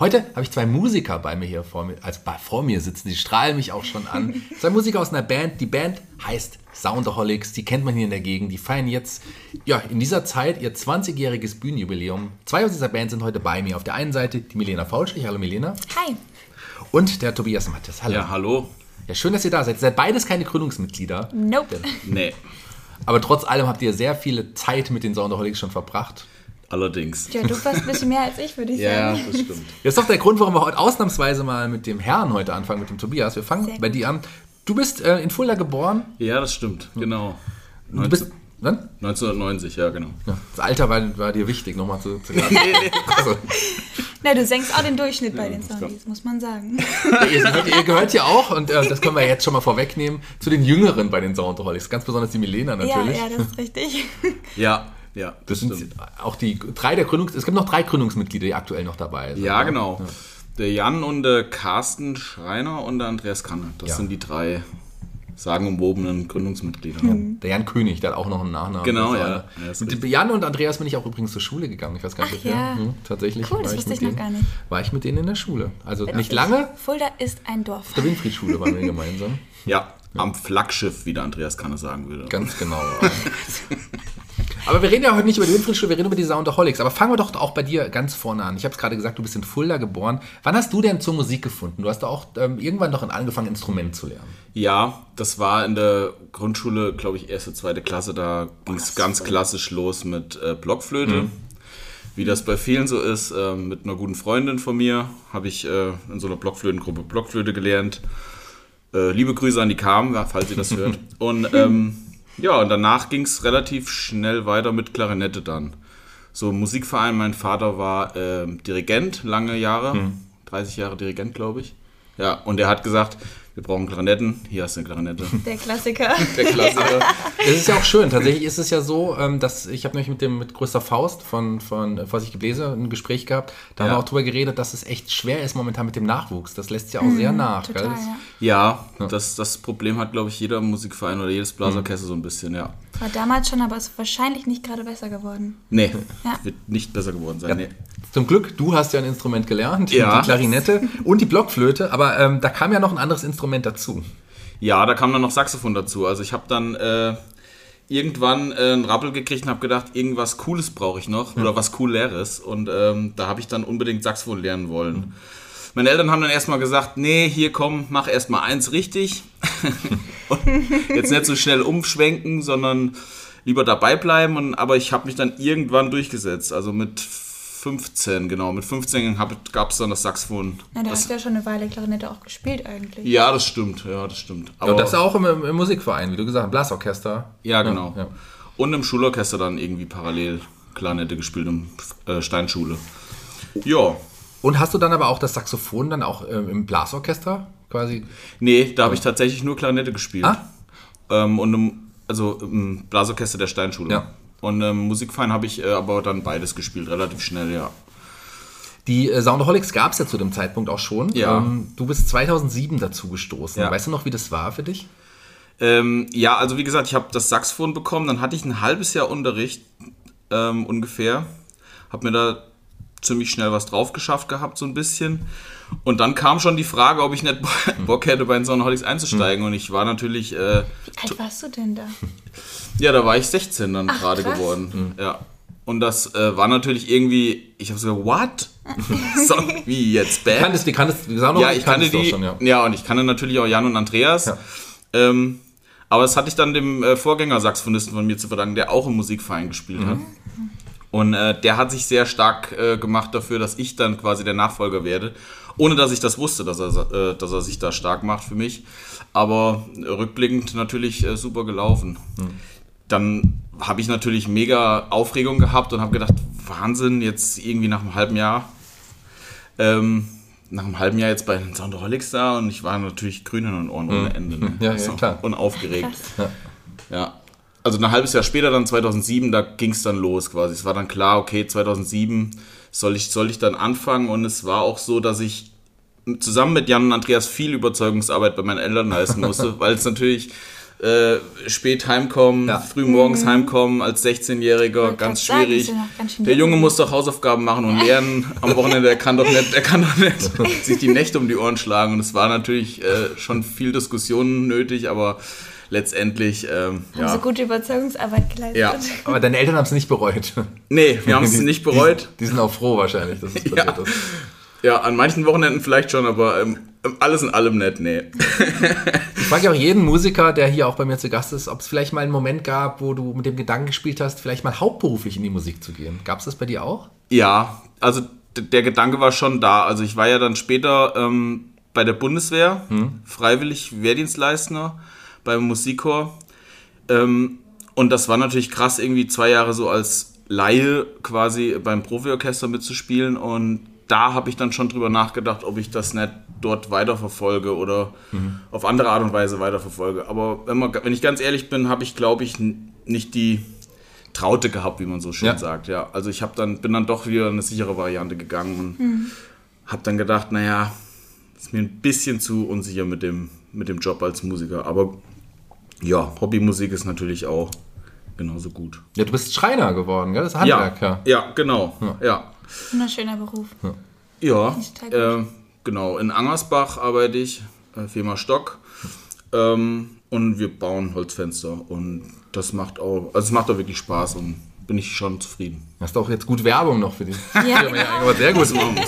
Heute habe ich zwei Musiker bei mir hier vor mir, also vor mir sitzen, die strahlen mich auch schon an. Zwei Musiker aus einer Band. Die Band heißt Soundaholics, die kennt man hier in der Gegend. Die feiern jetzt, ja, in dieser Zeit ihr 20-jähriges Bühnenjubiläum. Zwei aus dieser Band sind heute bei mir. Auf der einen Seite die Milena Faulschlich. Hallo Milena. Hi. Und der Tobias Mattes. Hallo. Ja, hallo. Ja, schön, dass ihr da seid. Ihr seid beides keine Gründungsmitglieder. Nope. Nee. Aber trotz allem habt ihr sehr viele Zeit mit den Soundaholics schon verbracht. Allerdings. Ja, du warst ein bisschen mehr als ich, würde ich ja, sagen. Ja, das stimmt. Das ist doch der Grund, warum wir heute ausnahmsweise mal mit dem Herrn heute anfangen, mit dem Tobias. Wir fangen bei dir an. Du bist äh, in Fulda geboren. Ja, das stimmt, genau. Du bist, wann? 1990, ja, genau. Ja, das Alter war, war dir wichtig, nochmal zu, zu nee, nee. Also. Na, du senkst auch den Durchschnitt bei den Soundies, muss man sagen. Ja, ihr, gehört, ihr, gehört ja auch, und äh, das können wir jetzt schon mal vorwegnehmen, zu den Jüngeren bei den Soundaholics. Ganz besonders die Milena natürlich. Ja, ja, das ist richtig. ja, ja, das, das sind auch die drei der Gründungs... Es gibt noch drei Gründungsmitglieder, die aktuell noch dabei sind. Ja, genau. Ja. Der Jan und der Carsten Schreiner und der Andreas Kanne. Das ja. sind die drei sagenumwobenen Gründungsmitglieder. Ja. Der Jan König, der hat auch noch einen Nachnamen. Genau, ja. Mit Jan und Andreas bin ich auch übrigens zur Schule gegangen. Ich weiß gar nicht, Ach, ja. Hm, tatsächlich. Cool, das wusste ich noch gar nicht. War ich mit denen in der Schule. Also Witzig. nicht lange. Fulda ist ein Dorf. Auf der Winfriedschule waren wir gemeinsam. Ja, am Flaggschiff, wie der Andreas Kanne sagen würde. Ganz genau. Aber wir reden ja heute nicht über die Winfriedschule, wir reden über die Soundaholics. Aber fangen wir doch auch bei dir ganz vorne an. Ich habe es gerade gesagt, du bist in Fulda geboren. Wann hast du denn zur Musik gefunden? Du hast auch ähm, irgendwann noch angefangen, Instrument zu lernen. Ja, das war in der Grundschule, glaube ich, erste, zweite Klasse. Da ging es ganz klassisch los mit äh, Blockflöte. Mhm. Wie das bei vielen so ist, äh, mit einer guten Freundin von mir habe ich äh, in so einer Blockflötengruppe Blockflöte gelernt. Äh, liebe Grüße an die Kam, falls ihr das hört. Und ähm, ja, und danach ging es relativ schnell weiter mit Klarinette dann. So Musikverein, mein Vater war äh, Dirigent lange Jahre, hm. 30 Jahre Dirigent, glaube ich. Ja, und er hat gesagt, wir brauchen Klarinetten. Hier hast du eine Klarinette. Der Klassiker. Der Klassiker. Es ist ja auch schön. Tatsächlich ist es ja so, ähm, dass ich habe nämlich mit dem mit Größter Faust von, von Vorsicht Gebläse ein Gespräch gehabt. Da ja. haben wir auch darüber geredet, dass es echt schwer ist momentan mit dem Nachwuchs. Das lässt ja auch mhm, sehr nach. Total, ja, ja, ja. Das, das Problem hat, glaube ich, jeder Musikverein oder jedes Blasorchester mhm. so ein bisschen, ja. War damals schon, aber ist wahrscheinlich nicht gerade besser geworden. Nee, wird nicht besser geworden sein. Nee. Zum Glück, du hast ja ein Instrument gelernt, ja. die Klarinette und die Blockflöte, aber ähm, da kam ja noch ein anderes Instrument dazu. Ja, da kam dann noch Saxophon dazu. Also ich habe dann äh, irgendwann äh, einen Rappel gekriegt und habe gedacht, irgendwas Cooles brauche ich noch ja. oder was Cooleres. Und ähm, da habe ich dann unbedingt Saxophon lernen wollen. Mhm. Meine Eltern haben dann erstmal gesagt, nee, hier komm, mach erstmal eins richtig. jetzt nicht so schnell umschwenken, sondern lieber dabei bleiben. Und, aber ich habe mich dann irgendwann durchgesetzt. Also mit 15, genau. Mit 15 gab es dann das Saxophon. Na, da das, hast du ja schon eine Weile Klarinette auch gespielt eigentlich. Ja, das stimmt. Ja, das stimmt. Aber ja, das auch im, im, Musikverein, wie du gesagt hast, Blasorchester. Ja, genau. Ja, ja. Und im Schulorchester dann irgendwie parallel Klarinette gespielt, im äh, Steinschule. Ja. Und hast du dann aber auch das Saxophon dann auch ähm, im Blasorchester quasi? Nee, da habe ich tatsächlich nur Klarinette gespielt. Ah? Ähm, und im, also im Blasorchester der Steinschule. Ja. Und im Musikverein habe ich äh, aber dann beides gespielt, relativ schnell, ja. Die äh, Soundaholics gab es ja zu dem Zeitpunkt auch schon. Ja. Ähm, du bist 2007 dazu gestoßen. Ja. Weißt du noch, wie das war für dich? Ähm, ja, also wie gesagt, ich habe das Saxophon bekommen, dann hatte ich ein halbes Jahr Unterricht ähm, ungefähr. Habe mir da ziemlich schnell was drauf geschafft gehabt, so ein bisschen. Und dann kam schon die Frage, ob ich nicht Bock hätte, bei den Soundaholics einzusteigen. Und ich war natürlich. Äh, Wie alt warst du denn da? Ja, da war ich 16 dann gerade geworden. Mhm. Ja. Und das äh, war natürlich irgendwie, ich habe so gesagt, what? so, wie jetzt Band? Kanntest, die kanntest, die noch, ja, ich kannte die. Schon, ja. ja. und ich kannte natürlich auch Jan und Andreas. Ja. Ähm, aber das hatte ich dann dem äh, Vorgänger-Saxophonisten von mir zu verdanken, der auch im Musikverein gespielt mhm. hat. Und äh, der hat sich sehr stark äh, gemacht dafür, dass ich dann quasi der Nachfolger werde. Ohne dass ich das wusste, dass er, äh, dass er sich da stark macht für mich. Aber rückblickend natürlich äh, super gelaufen. Mhm. Dann habe ich natürlich mega Aufregung gehabt und habe gedacht, Wahnsinn, jetzt irgendwie nach einem halben Jahr. Ähm, nach einem halben Jahr jetzt bei den Soundaholics da und ich war natürlich grün in den Ohren mhm. ohne Ende. Ne? Ja, ja, klar. Und aufgeregt. Ja. ja also ein halbes Jahr später, dann 2007, da ging es dann los quasi. Es war dann klar, okay, 2007 soll ich, soll ich dann anfangen? Und es war auch so, dass ich zusammen mit Jan und Andreas viel Überzeugungsarbeit bei meinen Eltern leisten musste, weil es natürlich äh, spät heimkommen, Ja. früh morgens heimkommen als 16-Jähriger, Wollte ganz sagen, schwierig. ganz der Junge jung. muss doch Hausaufgaben machen und lernen am Wochenende, der kann doch nicht, der kann doch nicht sich die Nächte um die Ohren schlagen. Und es war natürlich äh, schon viel Diskussion nötig, aber letztendlich, ähm, Haben ja. so gute Überzeugungsarbeit geleistet. Ja. Aber deine Eltern haben es nicht bereut. Nee, wir haben es nicht bereut. Die, die sind auch froh wahrscheinlich, dass es Ja. passiert ist. Ja, an manchen Wochenenden vielleicht schon, aber ähm, alles in allem nicht, nee. Ich frage ja auch jeden Musiker, der hier auch bei mir zu Gast ist, ob es vielleicht mal einen Moment gab, wo du mit dem Gedanken gespielt hast, vielleicht mal hauptberuflich in die Musik zu gehen. Gab es das bei dir auch? Ja, also der Gedanke war schon da. Also ich war ja dann später ähm, bei der Bundeswehr, freiwillig Wehrdienstleistender beim Musikchor. Ähm, und das war natürlich krass, irgendwie zwei Jahre so als Laie quasi beim Profiorchester mitzuspielen. Und da habe ich dann schon drüber nachgedacht, ob ich das nicht dort weiterverfolge oder auf andere Art und Weise weiterverfolge. Aber wenn, man, wenn ich ganz ehrlich bin, habe ich, glaube ich, nicht die Traute gehabt, wie man so schön Ja. sagt. Ja, also ich habe dann bin dann doch wieder eine sichere Variante gegangen und habe dann gedacht, naja, ist mir ein bisschen zu unsicher mit dem mit dem Job als Musiker. Aber ja, Hobbymusik ist natürlich auch genauso gut. Ja, du bist Schreiner geworden, gell? Das ist Handwerk, ja. ja, genau, ja. Wunderschöner Beruf. Ja, total äh, genau. In Angersbach arbeite ich, äh, Firma Stock. Ähm, und wir bauen Holzfenster. Und das macht auch, also es macht auch wirklich Spaß und bin ich schon zufrieden. Hast du auch jetzt gut Werbung noch für die Ja, genau. Sehr gut.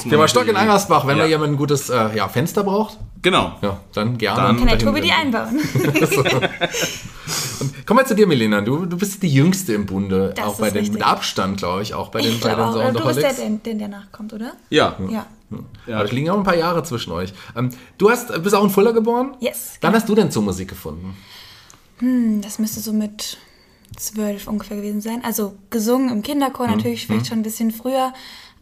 Firma Stock in Angersbach, wenn Ja. mal jemand ein gutes äh, ja, Fenster braucht, Genau. ja, dann gerne. Dann- Kann der Tobi die einbauen? Komm mal zu dir, Milena. Du, du bist die Jüngste im Bunde, Das auch bei ist den, richtig. mit Abstand, glaube ich, auch bei den, Ich bei den auch. Du bist der, Soundaholics. der, der nachkommt, oder? Ja. Ja. ja. Aber es liegen auch ein paar Jahre zwischen euch. Ähm, du hast, bist auch in Fulda geboren? Yes. Wann hast du denn zur Musik gefunden? Das müsste so mit zwölf ungefähr gewesen sein. Also gesungen im Kinderchor Mhm. natürlich, vielleicht schon ein bisschen früher.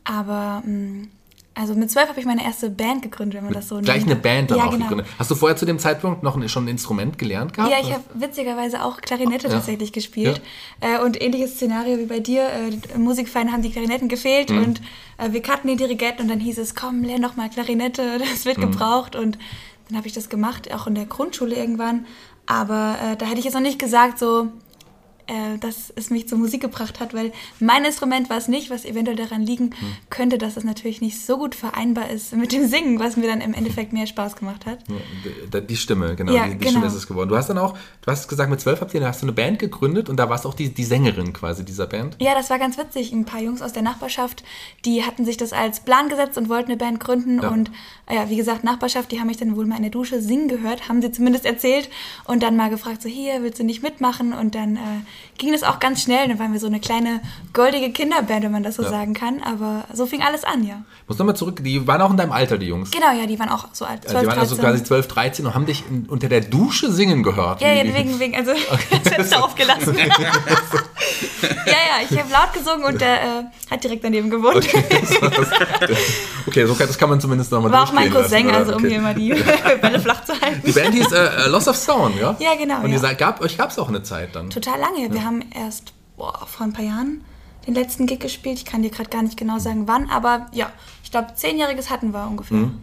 Aber mh, also mit zwölf habe ich meine erste Band gegründet, wenn man das so Gleich nennt. eine Band dann ja, auch genau. gegründet. Hast du vorher zu dem Zeitpunkt noch ein, schon ein Instrument gelernt gehabt? Ja, ich habe witzigerweise auch Klarinette Ja. tatsächlich gespielt. Äh, und ähnliches Szenario wie bei dir. Äh, Musikverein haben die Klarinetten gefehlt Mhm. und äh, wir kannten den Dirigenten und dann hieß es, komm, lern doch mal Klarinette, das wird Mhm. gebraucht. Und dann habe ich das gemacht, auch in der Grundschule irgendwann. Aber äh, da hätte ich jetzt noch nicht gesagt, so, äh, dass es mich zur Musik gebracht hat, weil mein Instrument war es nicht, was eventuell daran liegen Hm. könnte, dass es natürlich nicht so gut vereinbar ist mit dem Singen, was mir dann im Endeffekt mehr Spaß gemacht hat. Ja, Die Stimme, genau. Ja, die, die genau. Stimme ist es geworden. Du hast dann auch, du hast gesagt, mit zwölf habt ihr, hast du eine Band gegründet und da warst auch die, die Sängerin quasi dieser Band. Ja, das war ganz witzig. Ein paar Jungs aus der Nachbarschaft, die hatten sich das als Plan gesetzt und wollten eine Band gründen. Ja. Und äh, ja, wie gesagt, Nachbarschaft, die haben mich dann wohl mal in der Dusche singen gehört, haben sie zumindest erzählt. Und dann mal gefragt, so hier, willst du nicht mitmachen? Und dann äh, ging das auch ganz schnell. Dann waren wir so eine kleine goldige Kinderband, wenn man das so Ja. sagen kann. Aber so fing alles an, ja. Muss nochmal zurück, die waren auch in deinem Alter, die Jungs. Genau, ja, die waren auch so alt. Also 12, die waren also 13. quasi 12, 13 und haben dich in, unter der Dusche singen gehört. Ja, ja, wegen, wegen, also das Fenster aufgelassen. ja, ja, ich habe laut gesungen und der äh, hat direkt daneben gewohnt. Okay, so kann, das kann man zumindest nochmal War auch mein Cousin, lassen, also oder? um Okay. hier mal die Bälle flach zu halten. Die Band hieß äh, Loss of Sound, ja? Ja, genau, Und ja. ihr gab, euch gab es auch eine Zeit dann. Total lange. Wir haben erst boah, vor ein paar Jahren den letzten Gig gespielt. Ich kann dir gerade gar nicht genau sagen, wann, aber ja, ich glaube, zehnjähriges hatten wir ungefähr. Mhm.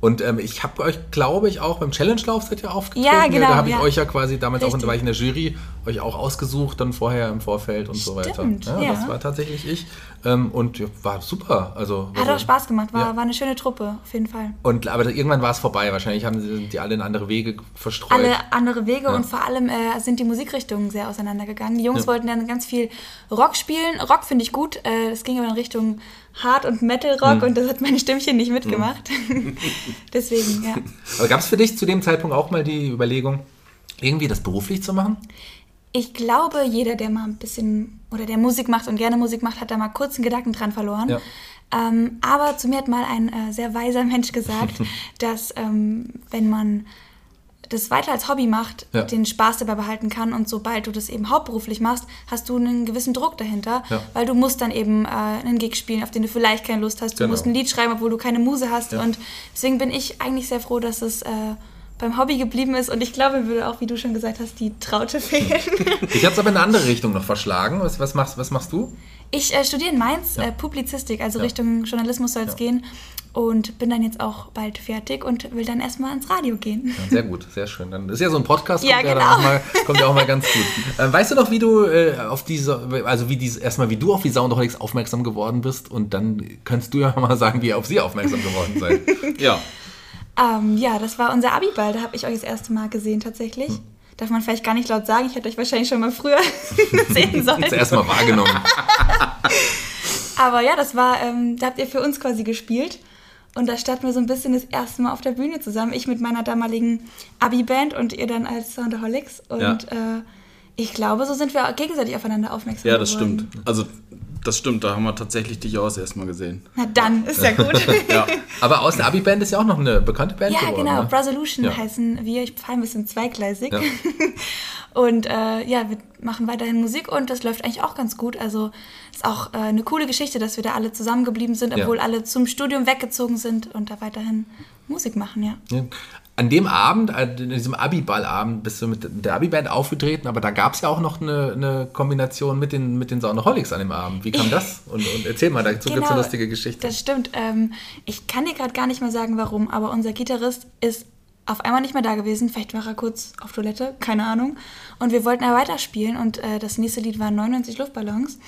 Und ähm, ich habe euch, glaube ich, auch beim Challenge-Lauf seid ihr aufgetreten. Ja, genau, Da habe ich ja. euch ja quasi damals auch, Richtig. da war ich in der Jury, euch auch ausgesucht, dann vorher im Vorfeld und so weiter. Stimmt, ja, ja. Das war tatsächlich ich. Ähm, und ja, war super. Also, Hat auch Spaß gemacht, war, Ja. war eine schöne Truppe, auf jeden Fall. Und, aber irgendwann war es vorbei. Wahrscheinlich haben sie die alle in andere Wege verstreut. Alle andere Wege und vor allem äh, sind die Musikrichtungen sehr auseinandergegangen. Die Jungs wollten dann ganz viel Rock spielen. Rock finde ich gut. Äh, das ging aber in Richtung Hard- und Metal-Rock Hm. und das hat meine Stimmchen nicht mitgemacht. Deswegen, ja. Aber gab es für dich zu dem Zeitpunkt auch mal die Überlegung, irgendwie das beruflich zu machen? Ich glaube, jeder, der mal ein bisschen oder der Musik macht und gerne Musik macht, hat da mal kurz einen Gedanken dran verloren. Ja. Ähm, aber zu mir hat mal ein äh, sehr weiser Mensch gesagt, dass ähm, wenn man das weiter als Hobby macht, Ja. den Spaß dabei behalten kann und sobald du das eben hauptberuflich machst, hast du einen gewissen Druck dahinter, Ja. weil du musst dann eben äh, einen Gig spielen, auf den du vielleicht keine Lust hast. Du Genau. musst ein Lied schreiben, obwohl du keine Muse hast und deswegen bin ich eigentlich sehr froh, dass es äh, beim Hobby geblieben ist und ich glaube, mir würde auch, wie du schon gesagt hast, die Traute fehlen. Ich habe es aber in eine andere Richtung noch verschlagen. Was, was, machst, was machst du? Ich äh, studiere in Mainz äh, Publizistik, also Ja. Richtung Journalismus soll es gehen. Und bin dann jetzt auch bald fertig und will dann erstmal ans Radio gehen. Ja, sehr gut, sehr schön. Dann ist ja so ein Podcast, Ja, kommt ja, genau. auch mal, kommt ja auch mal ganz gut. Ähm, weißt du noch, wie du äh, auf diese, also wie diese, erstmal wie du auf die Soundholics aufmerksam geworden bist und dann kannst du ja mal sagen, wie ihr auf sie aufmerksam geworden seid. Ja. Ähm, ja, das war unser Abiball, da habe ich euch das erste Mal gesehen tatsächlich. Hm. Darf man vielleicht gar nicht laut sagen, ich hätte euch wahrscheinlich schon mal früher sehen sollen. Zuerst mal wahrgenommen. Aber ja, das war, ähm, da habt ihr für uns quasi gespielt. Und da standen wir so ein bisschen das erste Mal auf der Bühne zusammen. Ich mit meiner damaligen Abi-Band und ihr dann als Soundaholics. Und Ja. äh, ich glaube, so sind wir auch gegenseitig aufeinander aufmerksam Ja, das geworden. stimmt. Also, das stimmt, da haben wir tatsächlich dich auch das erste Mal gesehen. Na dann, ist ja gut. Ja. Aber aus der Abi-Band ist ja auch noch eine bekannte Band ja, geworden. genau. Ne? Brasolution Ja. heißen wir. Ich fahre ein bisschen zweigleisig. Ja. Und äh, ja, wir machen weiterhin Musik und das läuft eigentlich auch ganz gut. Also ist auch äh, eine coole Geschichte, dass wir da alle zusammengeblieben sind, Ja. obwohl alle zum Studium weggezogen sind und da weiterhin Musik machen, ja. An dem Abend, in diesem Abi-Ballabend, bist du mit der Abi-Band aufgetreten, aber da gab es ja auch noch eine, eine Kombination mit den, mit den Soundaholics an dem Abend. Wie kam das? Und, und erzähl mal, dazu gibt es eine lustige Geschichte. Genau, Das stimmt. Ähm, ich kann dir gerade gar nicht mehr sagen, warum, aber unser Gitarrist ist auf einmal nicht mehr da gewesen. Vielleicht war er kurz auf Toilette, keine Ahnung. Und wir wollten ja weiterspielen und äh, das nächste Lied war 99 Luftballons.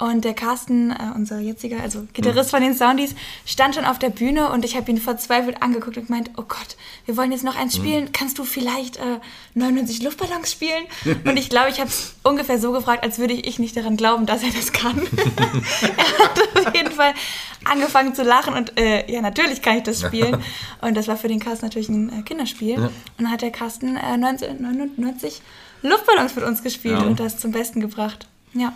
Und der Carsten, äh, unser jetziger, also Gitarrist von den Soundies, stand schon auf der Bühne und ich habe ihn verzweifelt angeguckt und gemeint, oh Gott, wir wollen jetzt noch eins spielen, kannst du vielleicht äh, 99 Luftballons spielen? Und ich glaube, ich habe es ungefähr so gefragt, als würde ich nicht daran glauben, dass er das kann. er hat auf jeden Fall angefangen zu lachen und äh, ja, natürlich kann ich das spielen. Und das war für den Carsten natürlich ein äh, Kinderspiel. Und dann hat der Carsten äh, 1999 Luftballons mit uns gespielt Ja. und das zum Besten gebracht. Ja.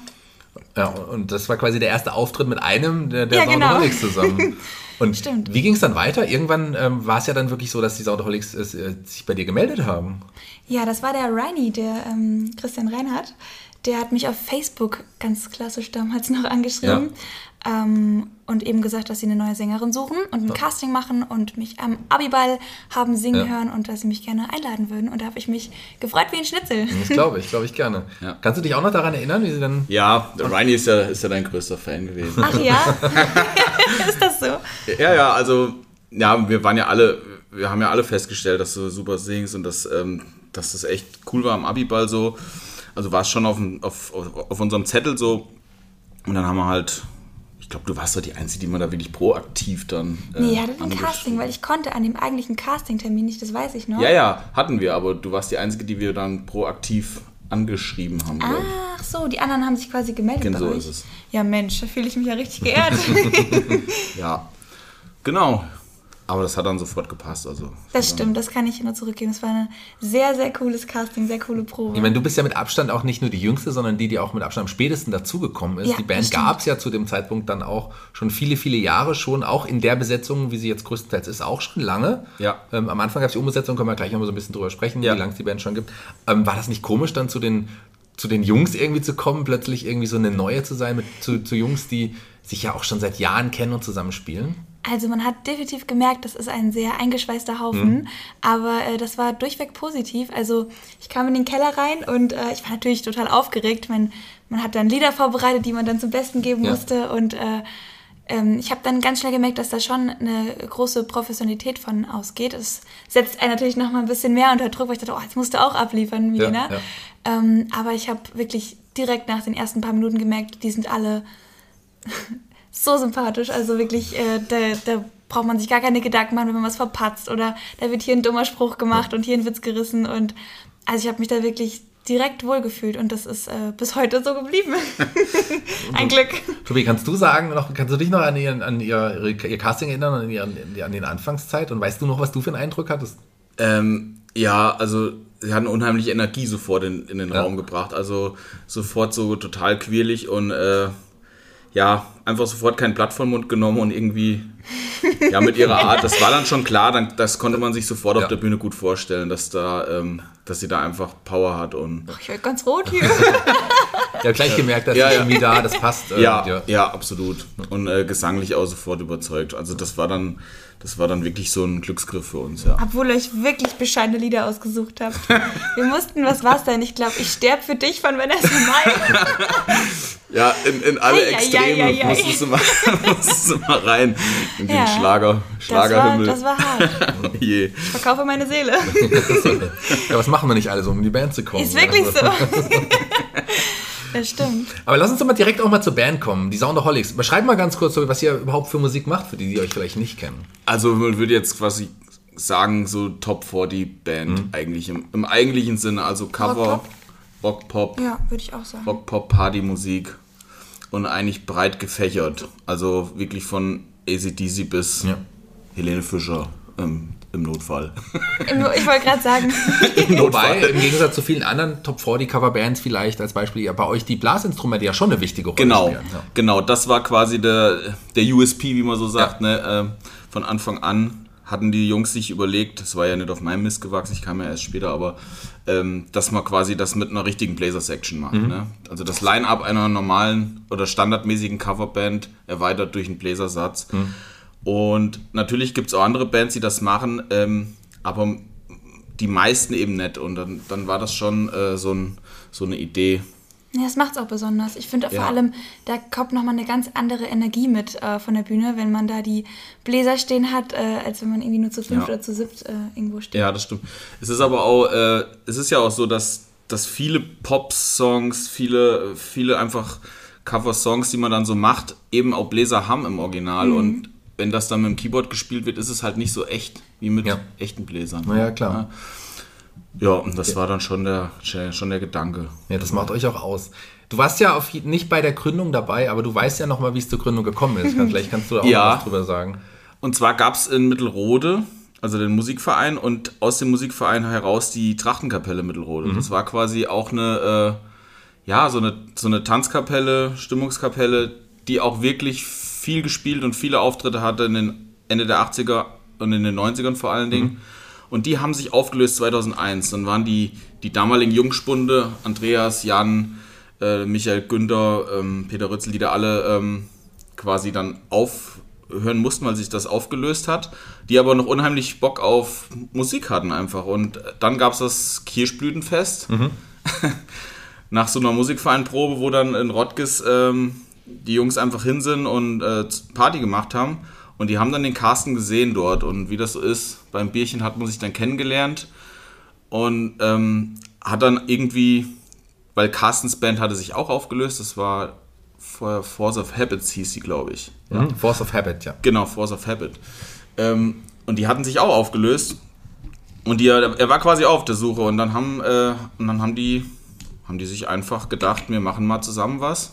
Ja, und das war quasi der erste Auftritt mit einem der, der Ja, genau. Soundaholics zusammen. Und Stimmt. wie ging es dann weiter? Irgendwann ähm, war es ja dann wirklich so, dass die Soundaholics äh, sich bei dir gemeldet haben. Ja, das war der Reini, der ähm, Christian Reinhardt. Der hat mich auf Facebook ganz klassisch damals noch angeschrieben ähm, und eben gesagt, dass sie eine neue Sängerin suchen und ein Casting machen und mich am Abiball haben singen Ja. hören und dass sie mich gerne einladen würden. Und da habe ich mich gefreut wie ein Schnitzel. Das glaube ich, glaube ich gerne. Ja. Kannst du dich auch noch daran erinnern, wie sie dann. Ja, Reini ist ja, ist ja dein größter Fan gewesen. Ach ja, ist das so? Ja, ja, also, ja, wir waren ja alle, wir haben ja alle festgestellt, dass du super singst und dass, ähm, dass das echt cool war am Abiball so. Also war es schon auf, auf, auf, auf unserem Zettel so. Und dann haben wir halt, glaube, du warst doch die Einzige, die man da wirklich proaktiv dann. Äh, Nee, ich hatte ein angeschrieben- Casting, weil ich konnte an dem eigentlichen Casting-Termin nicht, das weiß ich noch. Ja, ja, hatten wir, aber du warst die Einzige, die wir dann proaktiv angeschrieben haben. Ach so, die anderen haben sich quasi gemeldet Genau so euch. ist es. Ja Mensch, da fühle ich mich ja richtig geehrt. Ja, genau. Aber das hat dann sofort gepasst. Also, Das stimmt, das kann ich nur zurückgeben. Es war ein sehr, sehr cooles Casting, sehr coole Probe. Ich meine, du bist ja mit Abstand auch nicht nur die Jüngste, sondern die, die auch mit Abstand am spätesten dazugekommen ist. Ja, die Band gab es ja zu dem Zeitpunkt dann auch schon viele, viele Jahre schon, auch in der Besetzung, wie sie jetzt größtenteils ist, auch schon lange. Ja. Ähm, am Anfang gab es die Umbesetzung, können wir gleich noch mal so ein bisschen drüber sprechen, Ja. wie lange es die Band schon gibt. Ähm, war das nicht komisch, dann zu den, zu den Jungs irgendwie zu kommen, plötzlich irgendwie so eine neue zu sein, mit, zu, zu Jungs, die sich ja auch schon seit Jahren kennen und zusammen spielen? Also man hat definitiv gemerkt, das ist ein sehr eingeschweißter Haufen, aber äh, das war durchweg positiv. Also ich kam in den Keller rein und äh, ich war natürlich total aufgeregt. Man, man hat dann Lieder vorbereitet, die man dann zum Besten geben Ja. musste und äh, ähm, ich habe dann ganz schnell gemerkt, dass da schon eine große Professionalität von ausgeht. Es setzt einen natürlich noch mal ein bisschen mehr unter Druck, weil ich dachte, oh, jetzt musst du auch abliefern, Ja, Milena. ja. Ähm, aber ich habe wirklich direkt nach den ersten paar Minuten gemerkt, die sind alle so sympathisch. Also wirklich, äh, da, da braucht man sich gar keine Gedanken machen, wenn man was verpatzt oder da wird hier ein dummer Spruch gemacht und hier ein Witz gerissen. Und also ich habe mich da wirklich direkt wohlgefühlt und das ist äh, bis heute so geblieben. ein Glück. Tobi, kannst du sagen, noch, kannst du dich noch an, ihren, an ihr, ihr Casting erinnern, an, ihren, an den Anfangszeit? Und weißt du noch, was du für einen Eindruck hattest? Ähm, ja, also sie hatten unheimliche Energie sofort in, in den Ja. Raum gebracht. Also sofort so total quirlig und äh, ja, einfach sofort kein Blatt vom Mund genommen und irgendwie ja mit ihrer Art. Das war dann schon klar, dann, das konnte man sich sofort Ja. auf der Bühne gut vorstellen, dass da, ähm, dass sie da einfach Power hat und Ich werde ganz rot hier. Ich habe gleich gemerkt, dass Ja, die ja. Chemie da, das passt. Ja, dir. ja, absolut. Und äh, gesanglich auch sofort überzeugt. Also das war dann, das war dann wirklich so ein Glücksgriff für uns, ja. Obwohl ihr euch wirklich bescheidene Lieder ausgesucht habt. Wir mussten, was war's denn? Ich glaube, ich sterb für dich von Vanessa Mai. Ja, in, in alle Ei, Extreme ei, ei, musstest du mal, musstest du mal rein in den Ja. Schlager, Das war, Schlagerhimmel. das war hart. Je. Ich verkaufe meine Seele. Ja, was machen wir nicht alle so, um in die Band zu kommen? Ist wirklich Also- so. Das stimmt. Aber lass uns doch mal direkt auch mal zur Band kommen, die Soundaholics. Beschreib mal ganz kurz, so, was ihr überhaupt für Musik macht, für die, die euch vielleicht nicht kennen. Also man würde jetzt quasi sagen, so Top 40 Band Mhm. eigentlich im, im eigentlichen Sinne. Also Cover, Rock-Pop? Rock-Pop, Ja, würde ich auch sagen. Rock-Pop, Partymusik und eigentlich breit gefächert. Also wirklich von ACDC bis Ja. Helene Fischer ähm, im Notfall. Im- Ich wollte gerade sagen, Wobei, im Gegensatz zu vielen anderen Top 40 Coverbands vielleicht als Beispiel, ja, bei euch die Blasinstrumente ja schon eine wichtige Rolle Genau, spielen. Ja. genau. Das war quasi der, der USP, wie man so sagt. Ne? Ähm, von Anfang an hatten die Jungs sich überlegt, das war ja nicht auf meinem Mist gewachsen, ich kam ja erst später, aber ähm, dass man quasi das mit einer richtigen Blazer-Section macht. Ne? Also das Line-Up einer normalen oder standardmäßigen Coverband erweitert durch einen Bläsersatz. Und natürlich gibt es auch andere Bands, die das machen, ähm, aber die meisten eben nicht. Und dann, dann war das schon äh, so, ein, so eine Idee. ja, das macht's auch besonders. Ich finde vor Ja. allem, da kommt nochmal eine ganz andere Energie mit äh, von der Bühne, wenn man da die Bläser stehen hat, äh, als wenn man irgendwie nur zu fünf Ja. oder zu siebt äh, irgendwo steht. Ja, das stimmt. Es ist aber auch, äh, es ist ja auch so, dass, dass viele Pop-Songs, viele, viele einfach Cover-Songs, die man dann so macht, eben auch Bläser haben im Original. Mhm. Und wenn das dann mit dem Keyboard gespielt wird, ist es halt nicht so echt wie mit Ja. echten Bläsern. Na ja, klar. Ja, und das war dann schon der, schon der Gedanke. Ja, das macht euch auch aus. Du warst ja auf, nicht bei der Gründung dabei, aber du weißt ja noch mal, wie es zur Gründung gekommen ist. Vielleicht kannst du da auch Ja. was drüber sagen. Und zwar gab es in Mittelrode, also den Musikverein, und aus dem Musikverein heraus die Trachtenkapelle Mittelrode. Das war quasi auch eine, äh, ja, so eine, so eine Tanzkapelle, Stimmungskapelle, die auch wirklich viel gespielt und viele Auftritte hatte in den Ende der 80er und in den 90ern vor allen Dingen. Und die haben sich aufgelöst 2001. Dann waren die, die damaligen Jungspunde, Andreas, Jan, äh, Michael Günther, ähm, Peter Rützel, die da alle ähm, quasi dann aufhören mussten, weil sich das aufgelöst hat, die aber noch unheimlich Bock auf Musik hatten einfach. Und dann gab es das Kirschblütenfest nach so einer Musikvereinprobe, wo dann in Rottges ähm, die Jungs einfach hin sind und äh, Party gemacht haben. Und die haben dann den Carsten gesehen dort. Und wie das so ist, beim Bierchen hat man sich dann kennengelernt und ähm, hat dann irgendwie, weil Carstens Band hatte sich auch aufgelöst, das war vorher Force of Habits hieß sie, glaube ich. Mhm. Force of Habit, ja. Genau, Force of Habit. Ähm, und die hatten sich auch aufgelöst. Und die, er war quasi auf der Suche. Und dann haben, äh, und dann haben die, haben die sich einfach gedacht, wir machen mal zusammen was.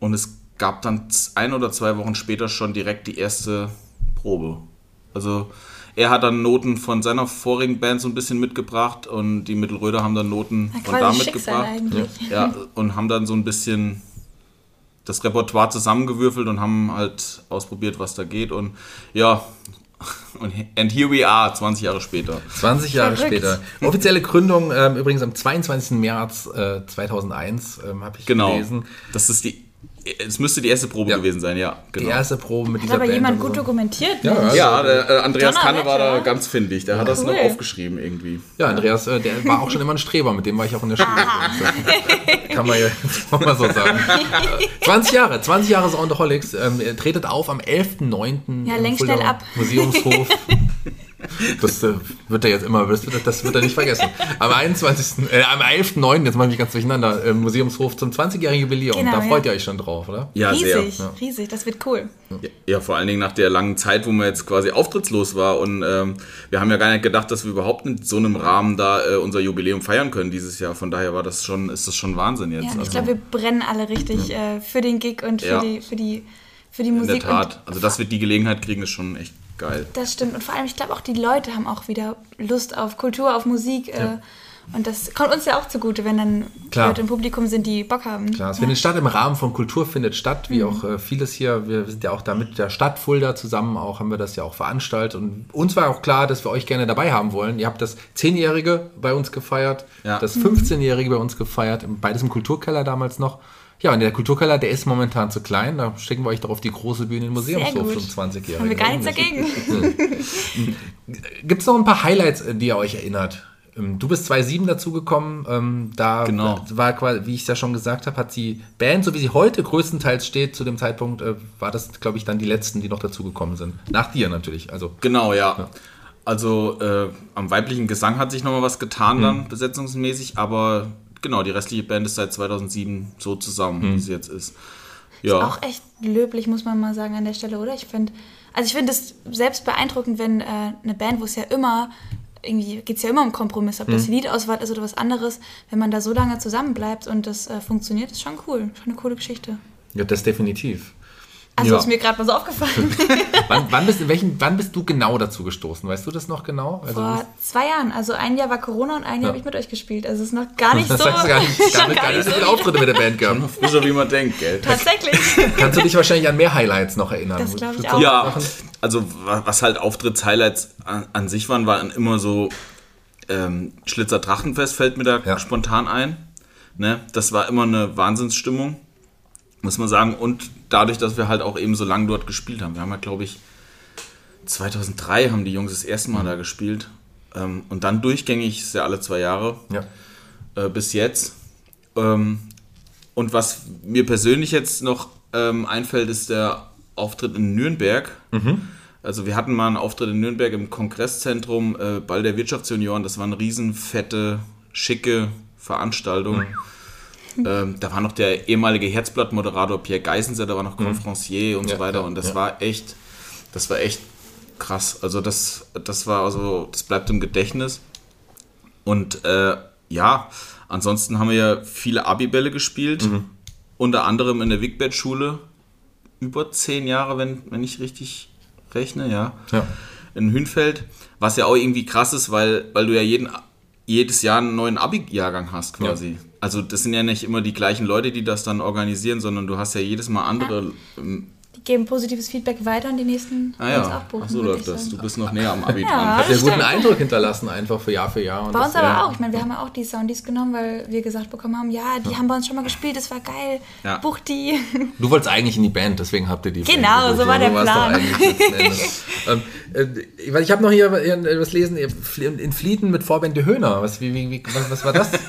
Und es gab dann ein oder zwei Wochen später schon direkt die erste Probe. Also er hat dann Noten von seiner vorigen Band so ein bisschen mitgebracht und die Mittelröder haben dann Noten Ja, von da mitgebracht. eigentlich. Ja, und haben dann so ein bisschen das Repertoire zusammengewürfelt und haben halt ausprobiert, was da geht. Und ja, und and here we are, 20 Jahre später. 20 Jahre Verrückt. später. Offizielle Gründung ähm, übrigens am 22. März äh, 2001, ähm, habe ich Genau. gelesen. Das ist die, es müsste die erste Probe Ja. gewesen sein, ja. Genau. Die erste Probe mit Hat dieser aber Band. jemand gut so. dokumentiert. Ja, Mensch. Ja, der äh, Andreas Kanne war da ganz findig. Der hat das noch Cool. aufgeschrieben irgendwie. Ja, Andreas, äh, der war auch schon immer ein Streber, mit dem war ich auch in der Schule. Kann man ja jetzt auch mal so sagen. Äh, 20 Jahre, 20 Jahre Soundaholics. Ähm, tretet auf am 11.09. Ja, lenk schnell ab. Museumshof. Das äh, wird er jetzt immer, das wird, das wird er nicht vergessen. Am 21., äh, am 11.09., jetzt mache ich mich ganz durcheinander, im Museumshof zum 20-jährigen Jubiläum. Genau, da ja. freut ihr euch schon drauf, oder? Ja, riesig, sehr. riesig, das wird cool. Ja, Ja, vor allen Dingen nach der langen Zeit, wo man jetzt quasi auftrittslos war. Und ähm, wir haben ja gar nicht gedacht, dass wir überhaupt in so einem Rahmen da äh, unser Jubiläum feiern können dieses Jahr. Von daher war das schon, ist das schon Wahnsinn jetzt. Ja, ich Also, glaube, wir brennen alle richtig äh, für den Gig und für, Ja. die, für, die, für die in Musik. der Tat. Also, dass wir die Gelegenheit kriegen, ist schon echt geil. das stimmt. Und vor allem, ich glaube auch, die Leute haben auch wieder Lust auf Kultur, auf Musik. Äh, Und das kommt uns ja auch zugute, wenn dann Klar. Leute im Publikum sind, die Bock haben. Klar, es ja. findet statt im Rahmen von Kultur findet statt, wie auch äh, vieles hier. Wir sind ja auch da mit der Stadt Fulda zusammen auch, haben wir das ja auch veranstaltet. Und uns war auch klar, dass wir euch gerne dabei haben wollen. Ihr habt das 10-Jährige bei uns gefeiert, Ja. das 15-Jährige bei uns gefeiert, beides im Kulturkeller damals noch. Ja, und der Kulturkeller, der ist momentan zu klein. Da schicken wir euch doch auf die große Bühne in den Sehr Museumshof zum 20-Jährigen. Haben wir gar nichts dagegen. Gibt es noch ein paar Highlights, äh, die ihr euch erinnert? Ähm, Du bist 2007 dazugekommen. Ähm, da Genau. war quasi, wie ich es ja schon gesagt habe, hat die Band, so wie sie heute größtenteils steht, zu dem Zeitpunkt, äh, war das, glaube ich, dann die letzten, die noch dazugekommen sind. Nach dir natürlich. Also Genau, ja. Also äh, am weiblichen Gesang hat sich nochmal was getan Mhm. dann, besetzungsmäßig, aber genau, die restliche Band ist seit 2007 so zusammen, Mhm. wie sie jetzt ist. Ja, Auch echt löblich, muss man mal sagen, an der Stelle, oder? Ich finde, also ich finde es selbst beeindruckend, wenn äh, eine Band, wo es ja immer, irgendwie geht es ja immer um Kompromiss, ob das Mhm. Liedauswahl ist oder was anderes, wenn man da so lange zusammenbleibt und das äh, funktioniert, ist schon cool. Schon eine coole Geschichte. ja, das definitiv. Also Ja. ist mir gerade mal so aufgefallen. Wann, wann, bist, in welchen, wann bist du genau dazu gestoßen? Weißt du das noch genau? Also, Vor zwei Jahren, also ein Jahr war Corona und ein Jahr habe ich mit euch gespielt. Also es ist noch gar nicht das so. sagst du gar nicht. Gar nicht, gar nicht so viele so Auftritte mit der Band gehabt. frischer wie man denkt, gell? Tatsächlich. Kannst du dich wahrscheinlich an mehr Highlights noch erinnern? Das glaub ich So auch. Ja, also wa- was halt Auftritts-Highlights an, an sich waren, waren immer so ähm, Schlitzer Drachenfest fällt mir da Ja. spontan ein. Ne? Das war immer eine Wahnsinnsstimmung, muss man sagen. Und dadurch, dass wir halt auch eben so lange dort gespielt haben. Wir haben ja, glaube ich, 2003 haben die Jungs das erste Mal da gespielt. Ähm, und dann durchgängig, ist ja alle zwei Jahre Ja. äh, bis jetzt. Ähm, und was mir persönlich jetzt noch ähm, einfällt, ist der Auftritt in Nürnberg. Also wir hatten mal einen Auftritt in Nürnberg im Kongresszentrum äh, Ball der Wirtschaftsjunioren. Das war eine riesenfette, schicke Veranstaltung. Ähm, da war noch der ehemalige Herzblatt-Moderator Pierre Geisenser, da war noch Conferencier und Ja, so weiter. ja, Und das ja. war echt, das war echt krass. Also das, das war also, das bleibt im Gedächtnis. Und äh, ja, ansonsten haben wir ja viele Abibälle gespielt. Unter anderem in der Wigbert-Schule. Über zehn Jahre, wenn, wenn ich richtig rechne, ja. Ja. In Hünfeld. Was ja auch irgendwie krass ist, weil, weil du ja jeden, jedes Jahr einen neuen Abi-Jahrgang hast quasi. Also das sind ja nicht immer die gleichen Leute, die das dann organisieren, sondern du hast ja jedes Mal andere. ähm, Die geben positives Feedback weiter und die nächsten Ah ja, auch buchen, ach so läuft das. sagen. Du bist noch näher am Abi Ja. dran. Hat ja guten Eindruck hinterlassen, einfach für Jahr für Jahr. Und Bei das, uns aber ja. auch. Ich meine, wir haben ja auch die Soundies genommen, weil wir gesagt bekommen haben, ja, die haben bei uns schon mal gespielt, das war geil. Ja. Bucht die. Du wolltest eigentlich in die Band, deswegen habt ihr die Genau, Band so war der Plan. ähm, äh, ich habe noch hier was lesen, in Flieden mit Vorband De Höhner. Was, wie, wie, wie, was, was war das?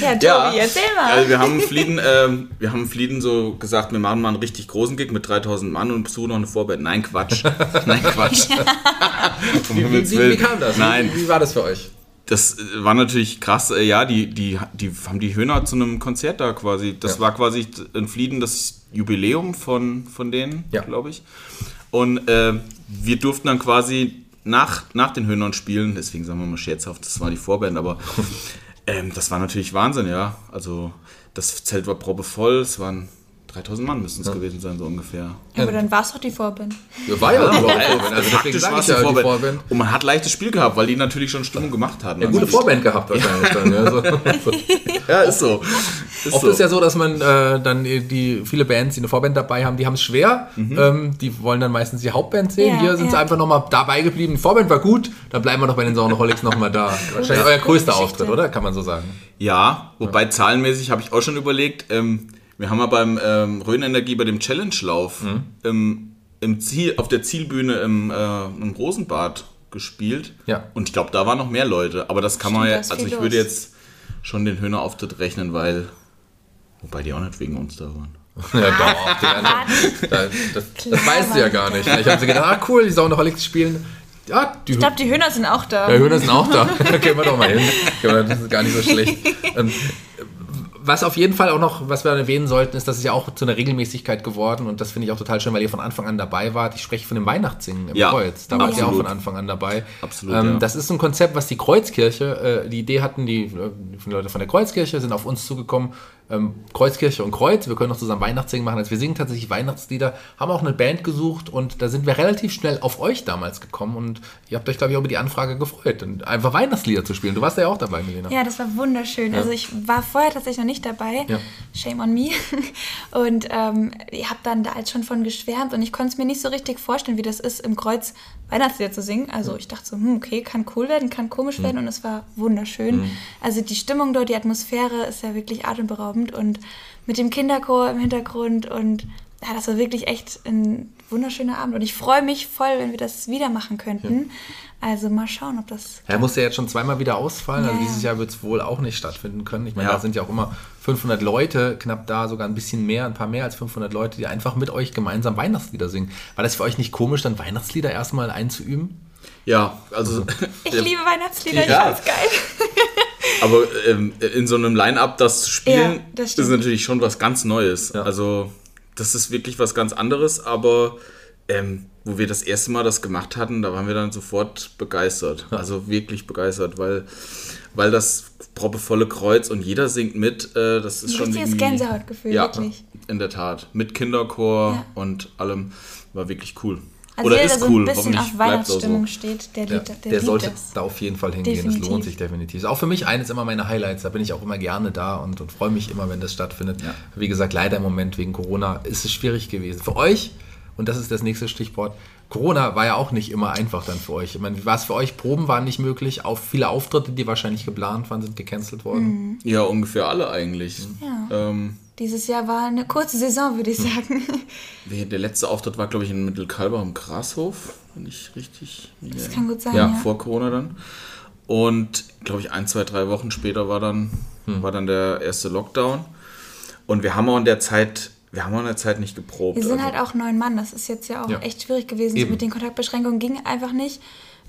Ja, Tobi, erzähl mal. Also wir haben Flieden, ähm, wir haben Flieden so gesagt, wir machen mal einen richtig großen Gig mit 3000 Mann und besuchen noch eine Vorband. Nein, Quatsch. Nein, Quatsch. Wie, wie, wie, wie kam das? Nein, Wie, wie war das für euch? das äh, war natürlich krass. Äh, Ja, die, die, die haben die Höhner zu einem Konzert da quasi. Das Ja. war quasi in Flieden das Jubiläum von, von denen, Ja. glaube ich. Und äh, wir durften dann quasi nach, nach den Höhnern spielen. Deswegen sagen wir mal scherzhaft, das war die Vorband, aber ähm, das war natürlich Wahnsinn, ja. Also das Zelt war probevoll, es waren 3000 Mann müssen es gewesen sein, so ungefähr. Ja, aber dann war es doch die Vorband. Ja, war ja, die Vorband. Also deswegen Faktisch war es ja die die Vorband. Vorband. Und man hat leichtes Spiel gehabt, weil die natürlich schon Stimmung gemacht hatten. Ja, gute Also, Vorband gehabt wahrscheinlich dann. Ja, so. so. Ja, ist so. Ist Oft so. ist ja so, dass man äh, dann die viele Bands, die eine Vorband dabei haben, die haben es schwer. Ähm, die wollen dann meistens die Hauptband sehen. Ja, Hier sind sie ja. einfach nochmal dabei geblieben. Die Vorband war gut, dann bleiben wir doch bei den Saunaholics nochmal da. Wahrscheinlich euer größter Geschichte. Auftritt, oder? Kann man so sagen. Ja, wobei zahlenmäßig habe ich auch schon überlegt, ähm, wir haben ja beim ähm, Rhön-Energie bei dem Challenge-Lauf Mhm. im, im Ziel, auf der Zielbühne im, äh, im Rosenbad gespielt. Ja. Und ich glaube, da waren noch mehr Leute. Aber das kann man Stimmt, ja, da ist also ich würde los. jetzt schon den Höhner-Auftritt rechnen, weil, wobei die auch nicht wegen uns da waren. Ja, doch. Die anderen, da, das, das weißt du ja gar nicht. Ich habe sie gedacht, ah cool, die Saunaholics spielen. Ja, die Ich glaube, die Höhner sind auch da. Ja, Höhner sind auch da. Gehen wir doch mal hin. Das ist gar nicht so schlecht. Ähm, was auf jeden Fall auch noch, was wir erwähnen sollten, ist, dass es ja auch zu einer Regelmäßigkeit geworden und das finde ich auch total schön, weil ihr von Anfang an dabei wart. Ich spreche von dem Weihnachtssingen im Ja, Kreuz. Da wart ihr auch von Anfang an dabei. Absolut, Ähm, ja. Das ist ein Konzept, was die Kreuzkirche, äh, die Idee hatten, die, äh, die Leute von der Kreuzkirche sind auf uns zugekommen. Ähm, Kreuzkirche und Kreuz. Wir können auch zusammen Weihnachtssingen machen. Also wir singen tatsächlich Weihnachtslieder, haben auch eine Band gesucht und da sind wir relativ schnell auf euch damals gekommen und ihr habt euch, glaube ich, auch über die Anfrage gefreut, und einfach Weihnachtslieder zu spielen. Du warst ja auch dabei, Milena. Ja, das war wunderschön. Also ich war vorher tatsächlich noch nicht dabei. Ja. Shame on me. Und ähm, ihr habt dann da als schon von geschwärmt und ich konnte es mir nicht so richtig vorstellen, wie das ist, im Kreuz Weihnachtslieder zu singen. Also ich dachte so, hm, okay, kann cool werden, kann komisch werden und es war wunderschön. Also die Stimmung dort, die Atmosphäre ist ja wirklich atemberaubend und mit dem Kinderchor im Hintergrund und ja, das war wirklich echt ein wunderschöner Abend und ich freue mich voll, wenn wir das wieder machen könnten. Also mal schauen, ob das Er musste ja jetzt schon zweimal wieder ausfallen, Ja, also ja. dieses Jahr wird es wohl auch nicht stattfinden können. Ich meine, Ja. da sind ja auch immer 500 Leute, knapp da, sogar ein bisschen mehr, ein paar mehr als 500 Leute, die einfach mit euch gemeinsam Weihnachtslieder singen. War das für euch nicht komisch, dann Weihnachtslieder erstmal einzuüben? Ja, also. Ich liebe Weihnachtslieder, ich Ja. fand's geil. Aber ähm, in so einem Line-Up das zu spielen, Ja, das ist natürlich schon was ganz Neues. Ja. Also, das ist wirklich was ganz anderes, aber ähm, wo wir das erste Mal das gemacht hatten, da waren wir dann sofort begeistert. Also wirklich begeistert, weil, weil das proppevolle Kreuz und jeder singt mit, äh, das ist Ein schon richtiges Gänsehautgefühl, ja, wirklich. in der Tat. Mit Kinderchor Ja. und allem. War wirklich cool. Also Oder jeder, ist der so cool. ein bisschen auf Weihnachtsstimmung so. steht, der, Ja, liebt, der, der liebt sollte das. da auf jeden Fall hingehen. Das Definitiv. lohnt sich definitiv. Ist auch für mich eines immer meine Highlights. Da bin ich auch immer gerne da und, und freue mich immer, wenn das stattfindet. Ja. Wie gesagt, leider im Moment wegen Corona ist es schwierig gewesen. Für euch, und das ist das nächste Stichwort, Corona war ja auch nicht immer einfach dann für euch. Ich meine, war es für euch? Proben waren nicht möglich. Auch viele Auftritte, die wahrscheinlich geplant waren, sind gecancelt worden. Mhm. Ja, ungefähr alle eigentlich. Ja. Ähm, Dieses Jahr war eine kurze Saison, würde ich sagen. Wer- Der letzte Auftritt war, glaube ich, in Mittelkalber am Grashof, wenn ich richtig. Das kann gut sein, Ja, ja. vor Corona dann. Und, glaube ich, ein, zwei, drei Wochen später war dann, Hm. war dann der erste Lockdown. Und wir haben auch in der Zeit, wir haben auch in der Zeit nicht geprobt. Wir sind also- halt auch neun Mann. Das ist jetzt ja auch Ja. echt schwierig gewesen. So Eben. mit den Kontaktbeschränkungen ging einfach nicht.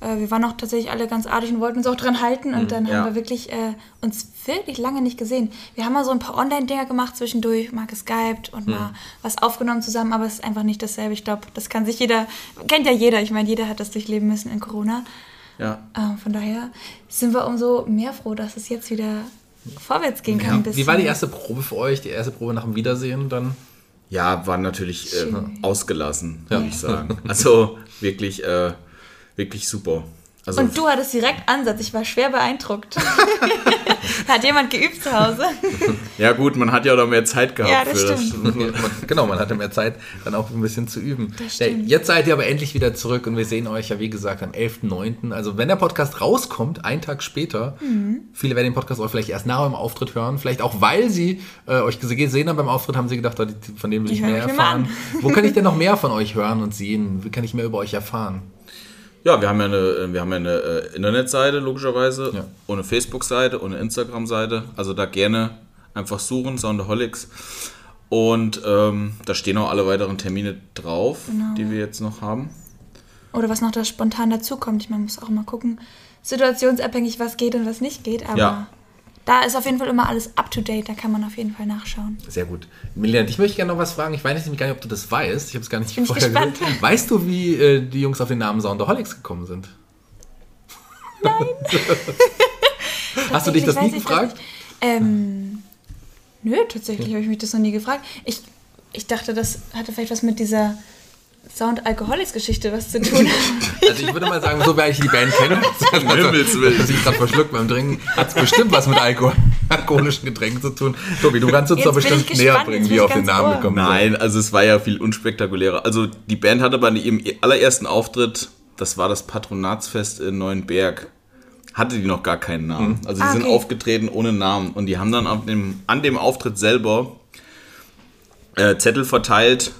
Äh, Wir waren auch tatsächlich alle ganz artig und wollten uns auch dran halten. Und dann ja. haben wir wirklich äh, uns wirklich lange nicht gesehen. Wir haben mal so ein paar Online-Dinger gemacht zwischendurch, mal geskypt und mal was aufgenommen zusammen, aber es ist einfach nicht dasselbe. Ich glaube, das kann sich jeder, kennt ja jeder. Ich meine, jeder hat das durchleben müssen in Corona. Ja. Äh, Von daher sind wir umso mehr froh, dass es jetzt wieder vorwärts gehen kann. ein bisschen. Wie war die erste Probe für euch? Die erste Probe nach dem Wiedersehen dann? Ja, war natürlich äh. Ja. ausgelassen, würde ich sagen. Also wirklich, äh, wirklich super. Also, Und du hattest direkt Ansatz. Ich war schwer beeindruckt. Hat jemand geübt zu Hause? ja gut, man hat ja auch noch mehr Zeit gehabt Ja, das für stimmt. das. Genau, man hatte mehr Zeit, dann auch ein bisschen zu üben. Jetzt seid ihr aber endlich wieder zurück und wir sehen euch ja, wie gesagt, am 11.09. Also wenn der Podcast rauskommt, einen Tag später, Mhm. viele werden den Podcast auch vielleicht erst nach eurem Auftritt hören, vielleicht auch, weil sie äh, euch gesehen haben beim Auftritt, haben sie gedacht, oh, von dem will ich hören mehr erfahren. Wo kann ich denn noch mehr von euch hören und sehen? Wie kann ich mehr über euch erfahren? Ja, wir haben ja eine, wir haben ja eine äh, Internetseite, logischerweise, Ja. und eine Facebook-Seite und eine Instagram-Seite. Also da gerne einfach suchen, Soundaholics. Und ähm, da stehen auch alle weiteren Termine drauf, Genau. die wir jetzt noch haben. Oder was noch da spontan dazukommt. Ich meine, man muss auch immer gucken, situationsabhängig, was geht und was nicht geht. Aber Ja. Da ist auf jeden Fall immer alles up to date. Da kann man auf jeden Fall nachschauen. Sehr gut. Milena, dich möchte ich gerne noch was fragen. Ich weiß nämlich gar nicht, ob du das weißt. Ich habe es gar nicht Bin ich vorher gespannt. gehört. Weißt du, wie äh, die Jungs auf den Namen Soundaholics gekommen sind? Nein. Hast du dich das nie gefragt? nicht. Ähm, nö, tatsächlich habe ich mich das noch nie gefragt. Ich, ich dachte, das hatte vielleicht was mit dieser Sound-Alkoholics-Geschichte was zu tun. Also ich würde mal sagen, so wer ich die Band kenne, also, dass ich gerade verschluckt beim Trinken, hat es bestimmt was mit Alkohol, alkoholischen Getränken zu tun. Tobi, du kannst uns Jetzt doch bestimmt gespannt, näher bringen, wie ich auf den Namen gekommen seid. Nein, also es war ja viel unspektakulärer. Also die Band hatte bei ihrem allerersten Auftritt, das war das Patronatsfest in Neuenberg, hatte die noch gar keinen Namen. Also die Ah, sind okay. aufgetreten ohne Namen und die haben dann auf dem, an dem Auftritt selber äh, Zettel verteilt,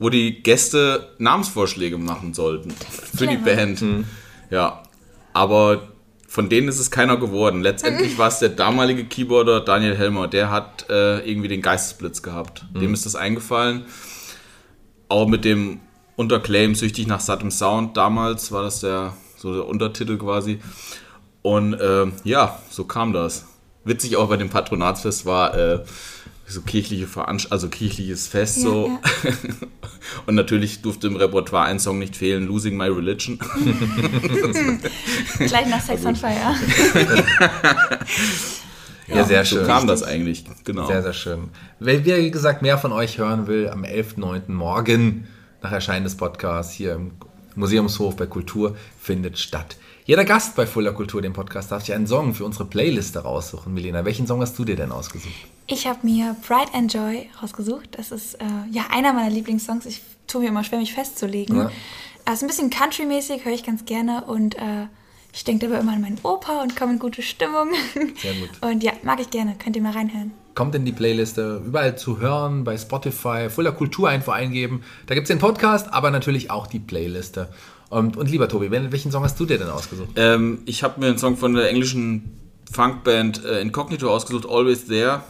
wo die Gäste Namensvorschläge machen sollten für die. Band. Ja, aber von denen ist es keiner geworden. Letztendlich war es der damalige Keyboarder Daniel Helmer, der hat äh, irgendwie den Geistesblitz gehabt. Dem ist das eingefallen. Auch mit dem Unterclaim Süchtig nach sattem Sound damals war das der so der Untertitel quasi. Und ähm, ja, so kam das. Witzig auch bei dem Patronatsfest war äh, so kirchliche Veranst also kirchliches Fest Ja, so. Und natürlich durfte im Repertoire ein Song nicht fehlen, Losing My Religion. Gleich nach Sex on Fire. Ja, sehr so schön. kam das eigentlich. Genau. Sehr, sehr schön. Wer, wer, wie gesagt, mehr von euch hören will, am 11.09. morgen nach Erscheinen des Podcasts hier im Museumshof bei Kultur findet statt. Jeder Gast bei Fuller Kultur, dem Podcast, darf sich einen Song für unsere Playliste raussuchen. Milena, welchen Song hast du dir denn ausgesucht? Ich habe mir Pride and Joy rausgesucht. Das ist äh, ja einer meiner Lieblingssongs. Ich tue mir immer schwer, mich festzulegen. Ja. Es ist ein bisschen country-mäßig, höre ich ganz gerne. Und äh, ich denke dabei immer an meinen Opa und komme in gute Stimmung. Sehr gut. Und ja, mag ich gerne. Könnt ihr mal reinhören. Kommt in die Playliste, überall zu hören, bei Spotify, Fuller Kultur einfach eingeben. Da gibt es den Podcast, aber natürlich auch die Playliste. Und, und lieber Tobi, wel- welchen Song hast du dir denn ausgesucht? Ähm, ich habe mir einen Song von der englischen Funkband äh, Incognito ausgesucht, Always There.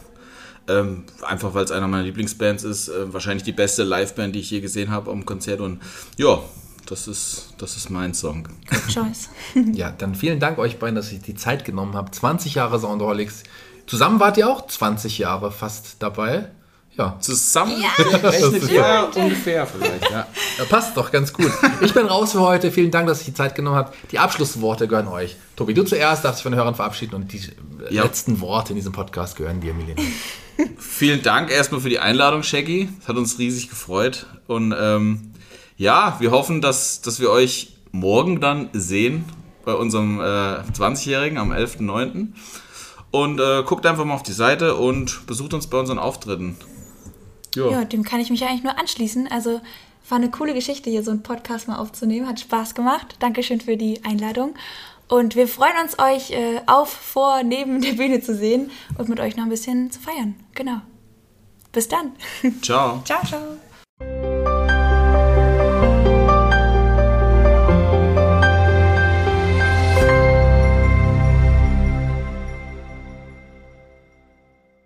Ähm, einfach weil es einer meiner Lieblingsbands ist. Äh, wahrscheinlich die beste Liveband, die ich je gesehen habe am Konzert. Und ja, das ist, das ist mein Song. Good choice. Ja, dann vielen Dank euch beiden, dass ihr die Zeit genommen habt. 20 Jahre Soundholics. Zusammen wart ihr auch 20 Jahre fast dabei. Ja, Zusammen gerechnet, ja, ungefähr vielleicht. Ja. Ja, passt doch ganz gut. Ich bin raus für heute. Vielen Dank, dass ihr die Zeit genommen habt. Die Abschlussworte gehören euch. Tobi, du zuerst darfst dich von den Hörern verabschieden und die äh, Ja. letzten Worte in diesem Podcast gehören dir, Milena. Vielen Dank erstmal für die Einladung, Shaggy. Es hat uns riesig gefreut. Und ähm, ja, wir hoffen, dass, dass wir euch morgen dann sehen bei unserem äh, 20-Jährigen am 11.09. Und äh, guckt einfach mal auf die Seite und besucht uns bei unseren Auftritten. Ja, dem kann ich mich eigentlich nur anschließen. Also war eine coole Geschichte, hier so einen Podcast mal aufzunehmen. Hat Spaß gemacht. Dankeschön für die Einladung. Und wir freuen uns, euch äh, auf, vor, neben der Bühne zu sehen und mit euch noch ein bisschen zu feiern. Genau. Bis dann. Ciao. ciao, ciao.